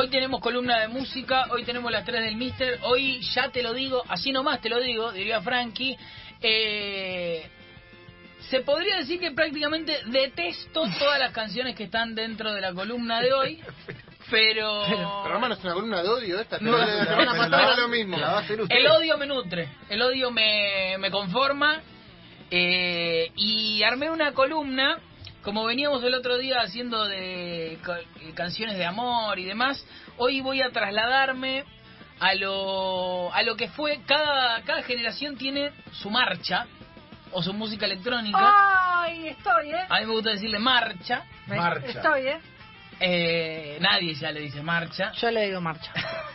Hoy tenemos columna de música, hoy tenemos las tres del Mister, hoy ya te lo digo, así nomás te lo digo, diría Frankie. Eh, se podría decir que prácticamente detesto todas las canciones que están dentro de la columna de hoy, pero... Pero hermano, es una columna de odio esta. No, la no, semana pasada lo mismo. El odio me nutre, el odio me, me conforma eh, y armé una columna, como veníamos el otro día haciendo de eh, canciones de amor y demás, hoy voy a trasladarme a lo, a lo que fue, cada, cada generación tiene su marcha o su música electrónica, Ay, estoy, ¿eh? a mí me gusta decirle marcha, Marcha. Estoy, ¿eh? eh, nadie ya le dice marcha, Yo le digo marcha.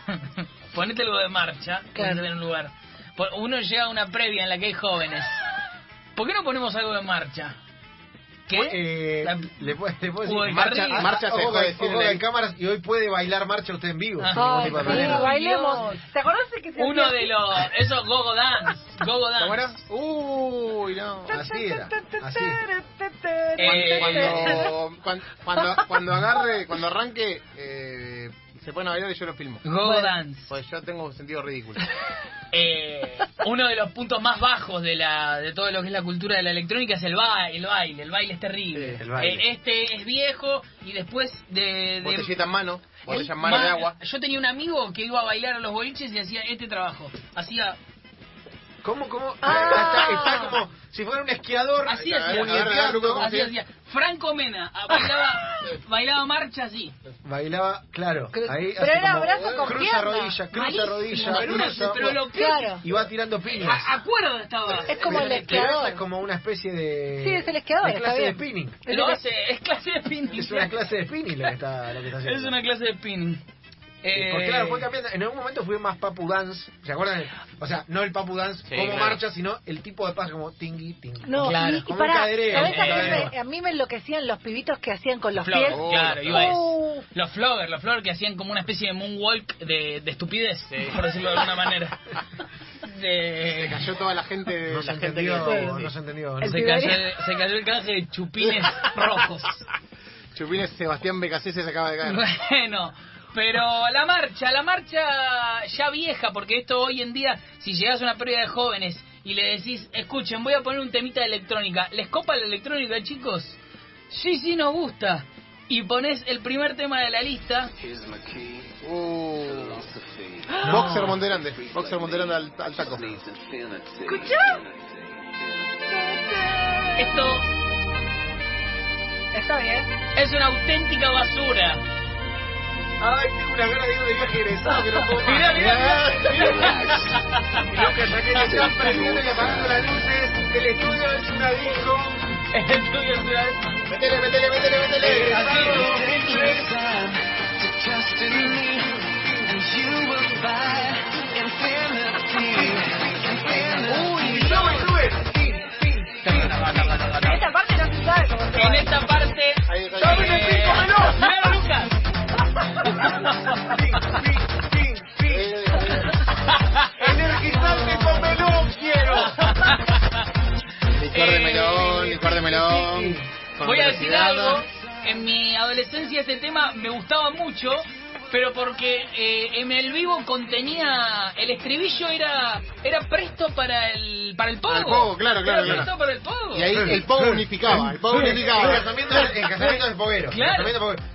Ponete algo de marcha, Claro. en un lugar. Por- Uno llega a una previa en la que hay jóvenes. ¿Por qué no ponemos algo de marcha? ¿Qué? Eh, La- le, puedo, le puedo decir, de marcha, Carril. Marcha se ojo, dejó de de- decir ojo en de cámaras y hoy puede bailar marcha usted en vivo. Ah. Ay, sí, bailemos. ¿Te acordás de que se Uno de los... Eso, Gogo Dance. Gogo ¿Cómo era? Dance. Uy, no. Así era, así. Eh, Cuando, cuando, cuando, cuando agarre, cuando arranque, eh, se pone a bailar y yo lo filmo. Gogo Dance. Pues yo tengo sentido ridículo. Eh, uno de los puntos más bajos de la de todo lo que es la cultura de la electrónica es el baile, el baile, el baile es terrible. Sí, el baile. Eh, este es viejo y después de, de Botellita en mano, botella en mano de agua. Yo tenía un amigo que iba a bailar a los boliches y hacía este trabajo. Hacía ¿Cómo, cómo? Ah. Está, está como si fuera un esquiador. así hacía. Franco Mena ah, bailaba, bailaba marcha así. Bailaba, claro. Cru- Ahí pero hace era como brazo con cruza pierna. rodilla, cruza rodilla, pero, cruza, pero lo Claro. y va tirando piñas. a, a cuerda estaba. Es como el esquiador. es como una especie de. Sí, es el esquiador, de está clase de spinning. Es Lo hace, es clase de spinning. Es una clase de spinning lo que está, lo que está haciendo. Es una clase de spinning. Eh, Porque claro, fue cambiando. En algún momento fue más papu dance. ¿Se acuerdan? O sea, no el papu dance Sí, como claro. marcha, sino el tipo de paso como tingui, tingui. No, Claro. y, y Como un pará, cadereo, ¿sabés como a, un mí me, a mí me enloquecían los pibitos que hacían con los Flogger, pies? Oh, claro, los iba. Uh. Los floggers, los floggers que hacían como una especie de moonwalk de, de estupidez, por decirlo de alguna manera. Se De, cayó toda la gente, No se entendió, que... no se entendió. Se, cayó, el- se cayó el canje de chupines rojos. Chupines Sebastián Becasé se acaba de caer. Bueno, pero la marcha, la marcha ya vieja, porque esto hoy en día, si llegas a una pérdida de jóvenes y le decís, escuchen, voy a poner un temita de electrónica, ¿les copa la electrónica, chicos? Sí, sí, nos gusta. Y pones el primer tema de la lista. Uh. Boxer Monterande, Boxer Monterande al, al taco. ¿Escuchá? Esto Está bien. es una auténtica basura. Ay, tengo una gana de ir de viaje egresado que no puedo. Mirá, mirá, mirá. Que están prendiendo y apagando las luces, el estudio es una disco. El estudio es una- Métele, métele, métele, métele. Uy, sube, sube. Esta parte no se sabe cómo se En baila. esta parte... Ahí está. Dame el pico, menor. ¡Míralo, Lucas! Licor de melón, licor de melón. Voy a decir algo. En mi adolescencia este tema me gustaba mucho, pero porque eh, en el vivo contenía el estribillo era era presto para el para el pogo. El pogo, claro, claro, Era claro. presto para el pogo. Y ahí el pogo unificaba, el pogo unificaba. casamiento, en casamiento de foguero. Claro. En casamiento de foguero.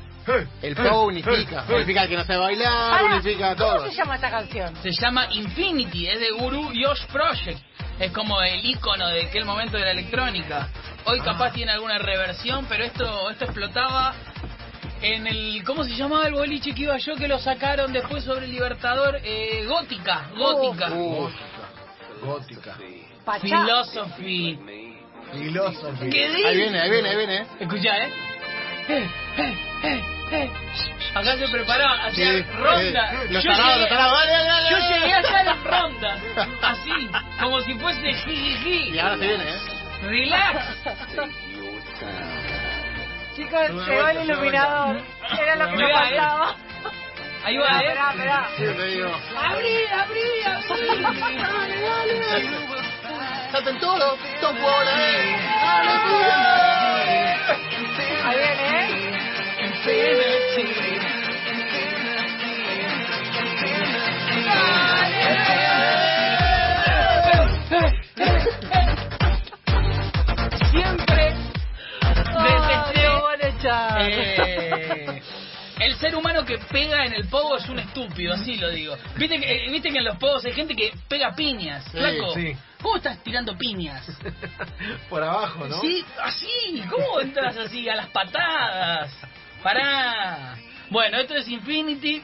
El pogo unifica, unifica al que no sabe bailar, Pará, unifica a ¿Cómo todos. se llama esta canción? Se llama Infinity, es de Guru Yosh Project. Es como el icono de aquel momento de la electrónica. Hoy capaz tiene alguna reversión, pero esto esto explotaba en el ¿cómo se llamaba el boliche que iba yo que lo sacaron después sobre el Libertador? Eh, gótica, gótica. Gótica. Pachá. Philosophy. Philosophy. ¿Qué dices? ahí viene, ahí viene, ahí viene. Escucha, ¿eh? Eh, eh, eh, eh. Acá se preparaba, hacía Sí, ronda. eh, Los Yo tarados, llegué- los tarados, dale, dale, dale. Yo llegué a hacer las rondas, así, como si fuese jijiji. Y ahora se viene, ¿eh? Relax. Chicos, llegó el iluminador. Era lo que nos eh. faltaba. Ahí va, ¿eh? esperá. Sí, te digo. Abrí, abrí, abrí. Dale, dale. Salten todos, top Siempre desecheo. Este, eh, el ser humano que pega en el pogo es un estúpido, así lo digo. Viste que, eh, en los pogos hay gente que pega piñas, flaco. ¿Cómo estás tirando piñas? Por abajo, ¿no? Sí, así. ¿Cómo entras así a las patadas? Pará. Bueno, esto es Infinity,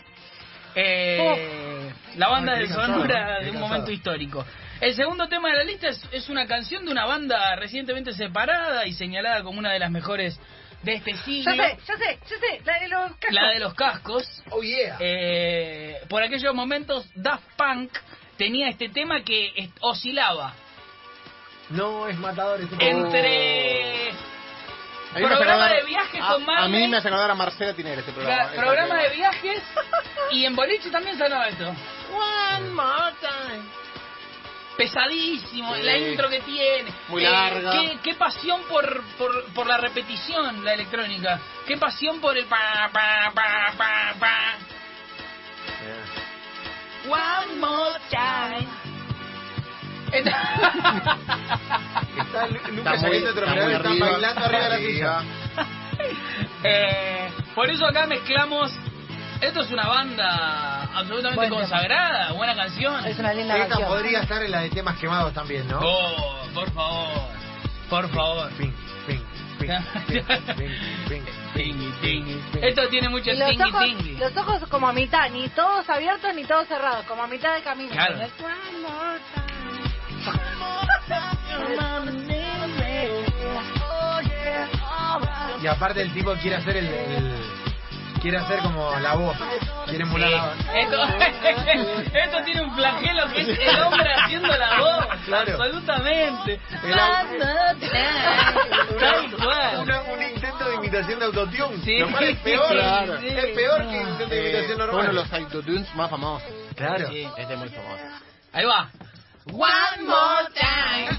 eh, la banda Ay, de sonora de un momento histórico. El segundo tema de la lista es, es una canción de una banda recientemente separada y señalada como una de las mejores de este Ya siglo. sé, ya sé, ya sé, la de los cascos. La de los cascos. Oh, yeah. Eh, por aquellos momentos, Daft Punk tenía este tema que oscilaba No, es matador este entre programa acordar- de viajes a- con A Marley. mí me hace acordar a Marcela Tinelli este programa. Programa de viajes y en boliche también sonaba esto. One more time. Pesadísimo, Sí. la intro que tiene. Muy Eh, larga. Qué, qué pasión por, por, por la repetición, la electrónica. Qué pasión por el pa, pa, pa, pa, pa. One more time. Está Lu- Está Lucas muy- saliendo de está muy Tropical, está arriba, bailando arriba de la silla. Eh, por eso acá mezclamos. Esto es una banda absolutamente Buen tema. consagrada, buena canción. Es una linda Esta canción. podría estar en la de temas quemados también, ¿no? Oh, por favor, por favor. Esto tiene mucho Y los tingui ojos, tingui. los ojos como a mitad, ni todos abiertos ni todos cerrados, como a mitad de camino. Claro. Y aparte el tipo quiere hacer el, el- quiere hacer como la voz, quiere emular la voz. Esto, esto tiene un flagelo que es el hombre haciendo la voz. Claro. Absolutamente. El au- Tal cual. Una- un intento de imitación de autotune, Sí. lo cual es peor, Claro. Sí. es peor que intento de imitación normal. uno de los autotunes más famosos. Claro. Sí. Este es muy famoso. Ahí va. One more time.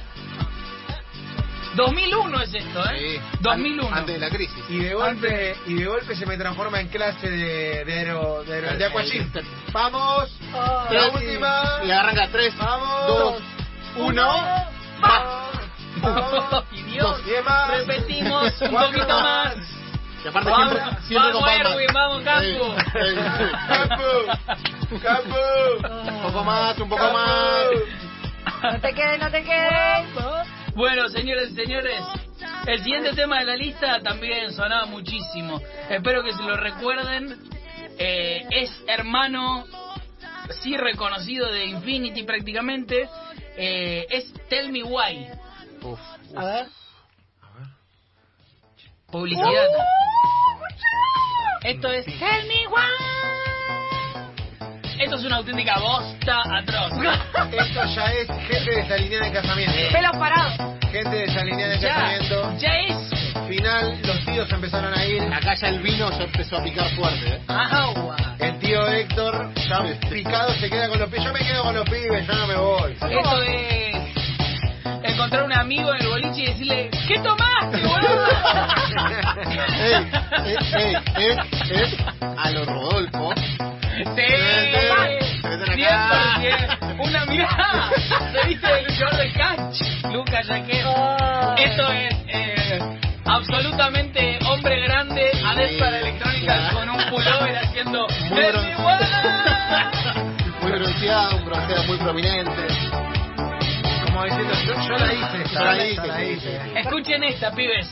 2001 es esto, ¿eh? Sí. 2001. Antes de la crisis. Y de golpe, y de golpe se me transforma en clase de de aero, de, aero- de aquagym. Vamos, Oh, la última. Y arranca 3, Vamos. 2, 1. Vamos. Y Dios, repetimos un poquito más. Y aparte Vamos, siempre, siempre vamos. Erwin, vamos, Campo. Sí, sí. Campo, campo. Un poco más, un poco Campo. más. No te quedes, no te quedes. Bueno, señores y señores, el siguiente tema de la lista también sonaba muchísimo. Espero que se lo recuerden. Eh, es hermano, sí reconocido de Infinity prácticamente. Eh, es Tell Me Why. Uf. A ver. Publicidad. Esto es Tell Me Why. Esto es una auténtica bosta atroz. Esto ya es gente desalineada de casamiento. Pelos parados. Gente desalineada de Ya, casamiento. ya es Final, los tíos empezaron a ir. Acá ya el vino ya empezó a picar fuerte. ¿eh? agua. El tío Héctor, ya picado, se queda con los pibes. Yo me quedo con los pibes, yo no me voy. Esto es encontrar un amigo en el boliche y decirle, ¿qué tomaste, boludo? ey, ey, ey, ey, ey, a lo Rodolfo. Lucas Jaquero. Esto es eh, absolutamente hombre grande, adepto a la electrónica, con un pullover haciendo... Muy. Muy bronceado, un bronceado muy prominente. Como diciendo, yo, yo la hice, Yo la hice, sí, hice. Escuchen esta, pibes.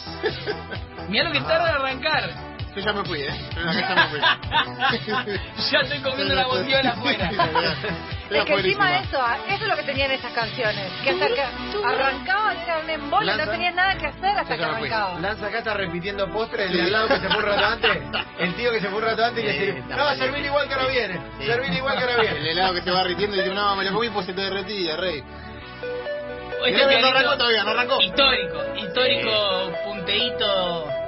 Mirá lo que tarda en arrancar. Yo ya me fui, ¿eh? Yo ya me fui. Ya estoy comiendo la bondiola afuera. Es que encima de eso, ah, eso es lo que tenían estas canciones. Que hasta que arrancaban era un embole, no tenían nada que hacer hasta que arrancaban. Lanza acá está repitiendo postre, el de al lado que se fue un rato antes. El tío que se fue un rato antes y dice, no, servir igual que ahora viene. Servir igual que ahora El viene. helado que se va derritiendo y dice, no, me lo comí pues se te derretía, rey. Este no arrancó todavía, no arrancó. Histórico, histórico punteíto.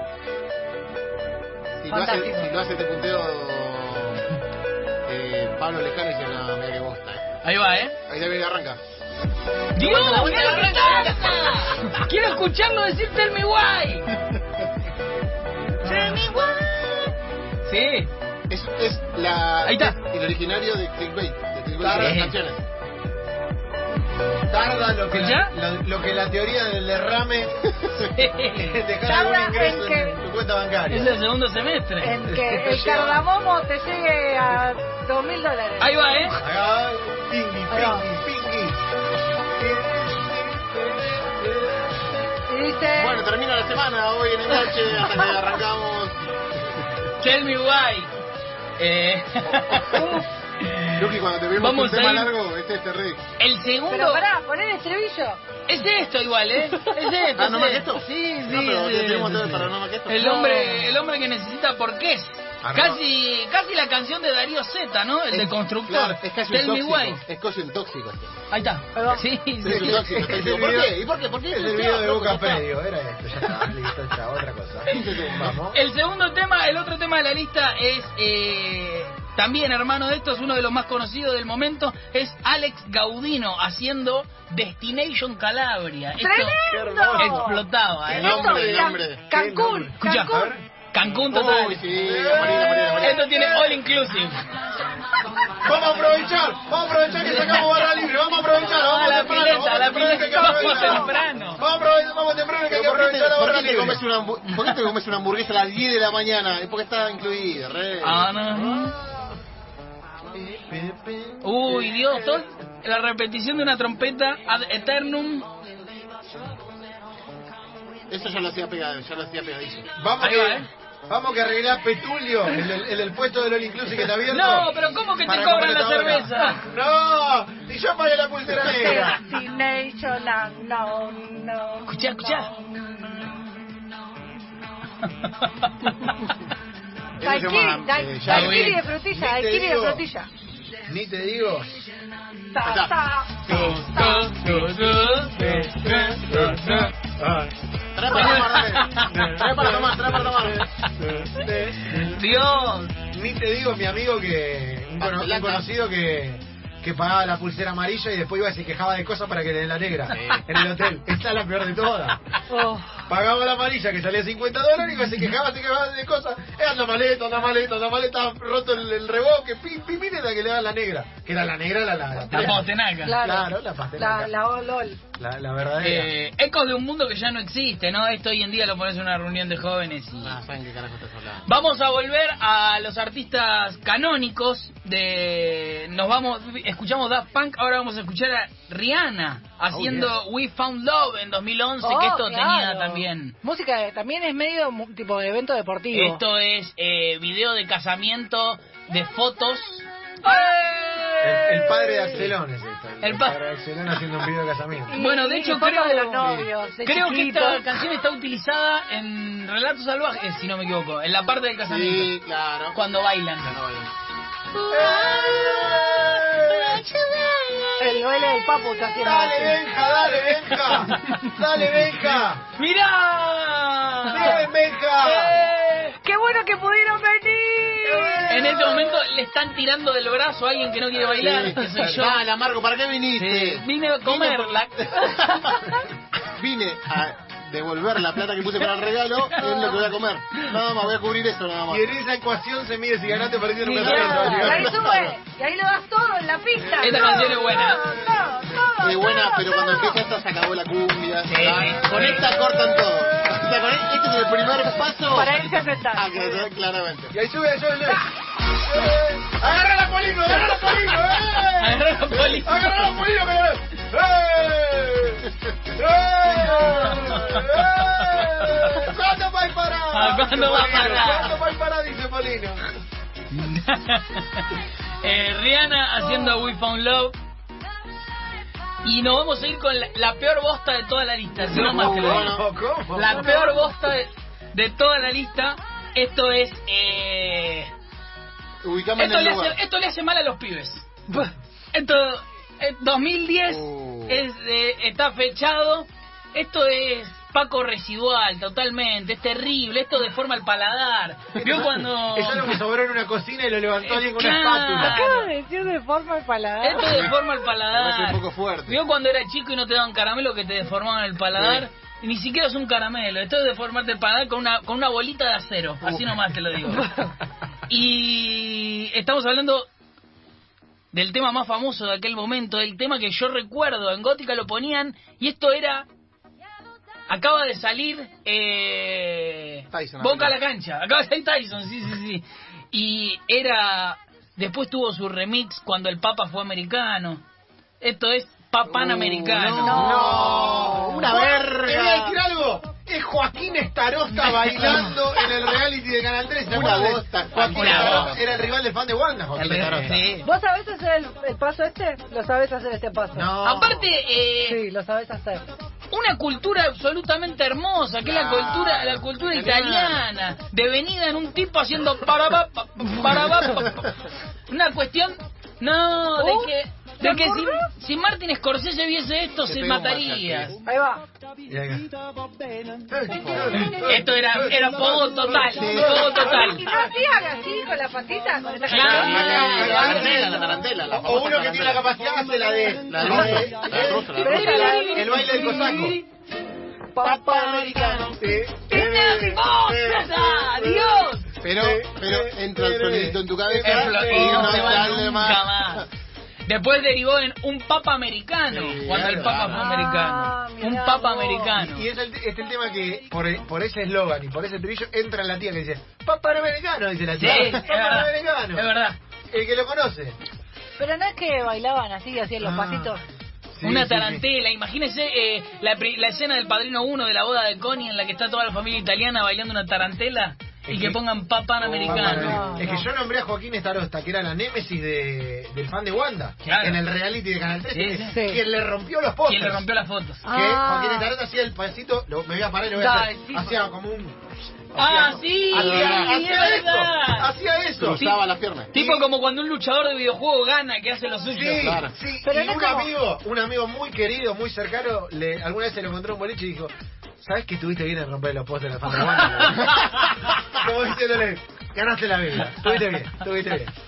Si lo, hace, Fantástico. si lo hace este punteo eh, Pablo Lejano dice, no, mira que bosta. eh". Ahí va, ¿eh? Ahí se que arranca. ¡Dios! ¡Mirá lo que! Quiero escucharlo decir Tell me why. Tell me why. Sí. Es, es la, Ahí está. el originario de Clickbait, de Clickbait Claro. de las canciones. Tarda lo que, ¿Ya? la, lo, lo que la teoría del derrame dejar algún ingreso en que- cuenta bancaria. Es el segundo semestre. En que el cardamomo te llegue a dos mil dólares. Ahí va, ¿eh? Ay, Pingui, Ahí va. pingui, pingui. Y dice, Bueno, termina la semana hoy en el noche hasta que arrancamos. Tell me why. Eh, Luqui, cuando te vimos Vamos un tema ir- largo, este es terrible. el pero segundo pará, poner el estribillo. es esto igual, ¿eh? Es esto. Ah, ¿no más que esto? Sí, sí. No, pero sí, tenemos sí, todo sí. para no más que esto. El No. hombre, el hombre que necesita por qué es. Arroba. Casi, casi la canción de Darío Z, ¿no? El de constructor. Claro, es casi Tell un tóxico. Es casi un tóxico este. Ahí está. Va. Sí, sí. Es un tóxico. Es el ¿Por qué? ¿Y por qué? ¿Por qué? Es el video de Boca Predio, era esto, ya está, listo, está, otra cosa. Vamos. El segundo tema, el otro tema de la lista es eh, también hermano de esto, es uno de los más conocidos del momento, es Alex Gaudino haciendo Destination Calabria. Esto ¡Tremendo! explotaba, El ¿eh? Esto, nombre, el nombre. Cancún, Cancún. Cancún total. Uy, sí. Esto tiene all inclusive. Vamos a aprovechar, vamos a aprovechar que sacamos barra libre, vamos a aprovechar, vamos A la temprano, pileta, vamos a la temprano, que pileta, vamos aprovechar. temprano. Vamos a aprovechar, vamos temprano que hay que ¿Por qué te, aprovechar la por barra qué te libre. comes una, hambu- ¿Por qué te comes una hamburguesa a las 10 de la mañana? Es porque está incluida, re. Ah, no. Uy, Dios, todo- la repetición de una trompeta ad eternum. Eso ya lo hacía pegado, ya lo hacía pegadizo. Vamos Ahí que, va, ¿eh? vamos que arreglar Petulio, el, el puesto del All Inclusive que está abierto. No, pero ¿cómo que te cobran la cerveza? No, y yo pagué la pulsera negra. Destination no. Escuchá, escuchá. Daiquiri, eh, de frutilla, daiquiri de digo. frutilla. Ni te digo. Trae para tomar. Trae para tomar, trae para tomar. Dios. Ni te digo, mi amigo que. Un conocido que. Que pagaba la pulsera amarilla y después iba y se quejaba de cosas para que le den la negra en el hotel. Esta es la peor de todas. Oh. Pagaba la amarilla que salía 50 dólares y iba y se quejaba, se quejaba de cosas. Eh, anda maleta, anda maleta, anda maleta, roto el, el reboque, pim, pim, pim, era que le daban la negra. Que era la negra, la la, la, La postenaca. Claro, Claro, la pastelaca. la, la olol. La, la verdadera. Eh, ecos de un mundo que ya no existe, ¿no? Esto hoy en día lo pones en una reunión de jóvenes y... Ah, ¿saben qué carajo estás hablando? Vamos a volver a los artistas canónicos de... Nos vamos... Escuchamos Daft Punk, ahora vamos a escuchar a Rihanna haciendo We Found Love en 2011, que Oh, esto claro. tenía también... Música de- también es medio mu- tipo de evento deportivo. Esto es eh, video de casamiento, de fotos... el, el padre de Axelón es esto. El, El pa- padre de Axelón haciendo un video de casamiento. Bueno, de hecho creo, de los novios, de creo que esta canción está utilizada en Relatos Salvajes, si no me equivoco, en la parte del casamiento, Sí, claro. cuando bailan. Ya no bailan. El baile del papo está haciendo Dale, así. Benja, dale, Benja. Dale, Benja. ¡Mirá! Bien, Benja. Eh, ¡Qué bueno que pudieron venir! En este momento le están tirando del brazo a alguien que no quiere bailar, que soy yo. Dale, Marco, ¿para qué viniste? Sí, Vine a comerla. Vine a devolver la plata que puse para el regalo, es lo que voy a comer. Nada más, voy a cubrir eso nada más. Y en esa ecuación se mide si ganaste o perdiste un Sí, ahí sube, y ahí lo das todo en la pista. Esta Todo, canción es buena. Todo, todo, todo, Es buena, todo, pero cuando empieza esta se acabó la cumbia. Sí. Con esta cortan todo. O sea, con este es el primer paso. Para irse a sentar. Ah, claramente. Y ahí sube, ahí sube. ¡Agarra la polino! ¡Agarra la polino! ¡Eh! Agarra la polino. ¡Agarra la polino! ¿Cuándo va a parar? ¿cuándo va a parar? ¿Cuándo va a parar? Dice Polino. Eh, Rihanna haciendo We Found Love. Y nos vamos a ir con la, la peor bosta de toda la lista. Si no más que. La peor bosta de, de toda la lista. Esto es. Eh, Ubicame en esto, el le lugar. hace, esto le hace mal a los pibes. Esto. eh, 2010 Oh. es, eh, está fechado. Esto es Paco residual, totalmente. Es terrible. Esto deforma el paladar. ¿Vio cuando.? Es algo que sobró en una cocina y lo levantó alguien con una espátula. Acabo de decir de forma el paladar. Esto deforma el paladar. un poco fuerte. ¿Vio cuando era chico y no te daban caramelo que te deformaban el paladar? Y ni siquiera es un caramelo, esto es deformarte el paladar con una, con una bolita de acero, así nomás te lo digo. Y estamos hablando del tema más famoso de aquel momento, del tema que yo recuerdo, en Gótica lo ponían, y esto era acaba de salir eh, Tyson, Boca a la cancha. Acaba de salir Tyson, sí, sí, sí. Y era. Después tuvo su remix cuando el Papa fue americano. Esto es Papanamericano. No, una ¿Te voy a verga. Es Joaquín Estarosta bailando en el reality de Canal 3. ¿Se Una acuerdan de- bosta, Joaquín Estarosta era el rival del fan de Wanda, Joaquín re- Estarosta. sí. ¿Vos sabés hacer el, el paso este? ¿Lo sabés hacer este paso? No. Aparte, eh, Sí, lo sabés hacer. una cultura absolutamente hermosa, que es la cultura, la cultura Italiana. devenida en un tipo haciendo para pa, pa, para pa, pa, pa. una cuestión, no, de que, ¿te de que si, si Martin Scorsese viese esto Se mataría. Ahí va. Esto era, era poco total, poco ¿Y total. no hacían así con la patita? Con esta Claro. La tarantela, la tarantela. la O uno que tiene la capacidad hace la de... La de- El baile del cosaco. Papá americano. ¡Tiene ¡Ah, ¡Dios! Pero, pero entra el sonidito en tu cabeza y no se Después derivó en un papa americano, Sí, cuando el papa fue Ah, americano. Un vos. papa americano. Y es el, es el tema que, por, por ese eslogan y por ese trillo, entra la tía que dice, Papá americano, dice la Sí, tía. es Papá verdad. americano. Es verdad. El que lo conoce. Pero no es que bailaban así, hacían los Ah. pasitos. Sí, Una sí, tarantela, imagínese eh, la, pri- la escena del Padrino 1 de la boda de Connie en la que está toda la familia italiana bailando una tarantela y que que- pongan papa Papá americano. americano. No, es que yo nombré a Joaquín Estarosta, que era la némesis de, del fan de Wanda, Claro. en el reality de Canal 3, Sí, sí. Quien le rompió los postes. Quien le rompió las fotos. Que Ah. Joaquín Estarosta hacía el pasito, lo, me voy a parar y lo voy a hacer. sí. Hacía como un... Ah, sí, Hacía, eso. Hacía eso. Cruzaba las piernas. Tipo como cuando un luchador de videojuego gana, que hace lo suyo. Sí, Claro. sí. Pero y un como- amigo, un amigo muy querido, muy cercano, le, alguna vez se lo encontró en un boliche y dijo, ¿sabes que estuviste bien en romper los postes de la fama de Wanda? Ganaste la vida, estuviste bien, estuviste bien.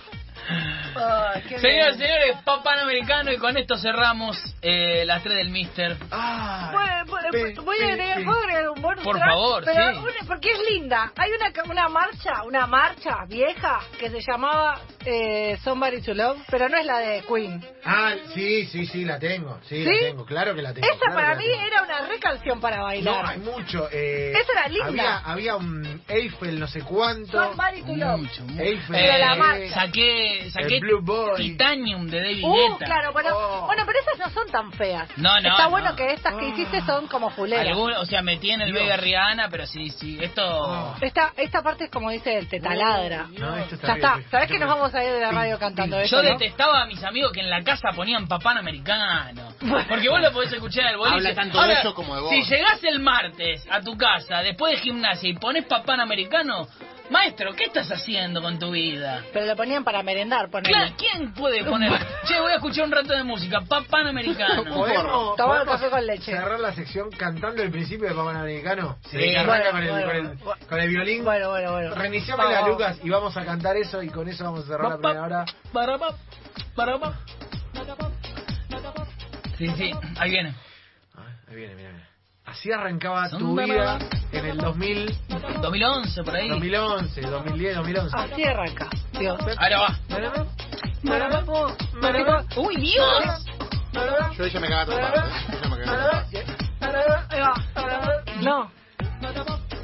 Señoras señores, Papá Americano y con esto cerramos eh, las tres del Mister. Ah, Bueno, bueno, pe- voy a agregar, pe- ¿puedo agregar un bonus Por track? favor, Pero sí. una- porque es linda. Hay una, ca- una marcha, una marcha vieja que se llamaba eh, Somebody to Love, pero no es la de Queen. Ah, sí, sí, sí, la tengo, sí, ¿Sí? la tengo, claro que la tengo. Esa claro para mí tengo. era una recalción para bailar. No, hay mucho. Eh, Esa era linda. Había, había un Eiffel, no sé cuánto. Somebody to Love. Mucho, mucho. Eiffel. Pero la Eh, marcha. saqué, saqué El Blue Boy. Titanium de David Uh, Guetta. claro, bueno, Oh. bueno, pero esas no son tan feas. No, no, Está no. bueno que estas que hiciste son como fuleras. Algún- o sea, metí en el Dios. Vega Rihanna, pero sí, sí, esto... Oh. Esta, esta parte es como dice el te taladra. No, esto está ya bien, está. ¿Sabes está que nos vamos a ir de la radio Sí, cantando sí. eso? Yo no? detestaba a mis amigos que en la casa ponían papán americano. Porque vos lo podés escuchar el boliche. Habla tanto de eso como de vos. Si llegás el martes a tu casa después de gimnasia y pones papán americano, maestro, ¿qué estás haciendo con tu vida? Pero lo ponían para merendar, ponele. Claro, ¿quién puede poner? Che, voy a escuchar un rato de música, papán americano. ¿Podemos, Tomar café con leche. cerrar la sección cantando el principio de Papá Americano? Sí. Que arranca Bueno, con, el, bueno, con, el, bueno. con el violín. Bueno, bueno, bueno. Reiniciámosla, Vamos. Lucas, y vamos a cantar eso y con eso vamos a cerrar la primera hora. para, pa, para, pa. Sí, sí, ahí viene. Ah, Ahí viene, mira, mira. Así arrancaba tu vida en el 2000, 2011, por ahí. 2011, 2010, 2011. Así arranca. Dios. Ahora va. ¡Uy, Dios! Yo ella me caga trompada. Ella me caga trompada. Ahí va. No.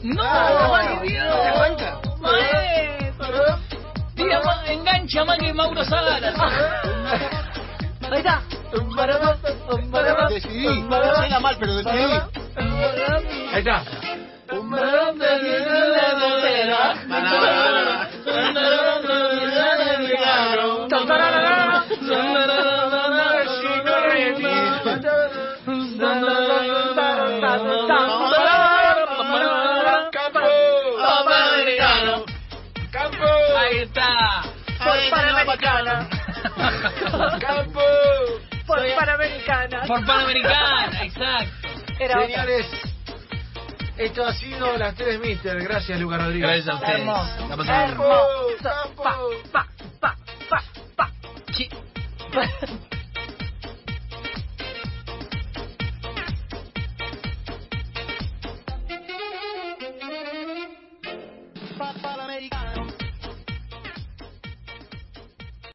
¡No! Arranca. Dios! Arranca. Maestro. Tira engancha más que Mauro Zagara. Ahí está. Decidí. Suena mal, pero decidí. Ahí está. Ahí está. Por Panamericana. ¡Campo! Por Panamericana. Por Panamericana, exacto. Era otra. Señores, esto ha sido las tres Mister. Gracias, Luca Rodríguez. Gracias a ustedes. Hermoso. La bien. Hermoso. Pa, pa,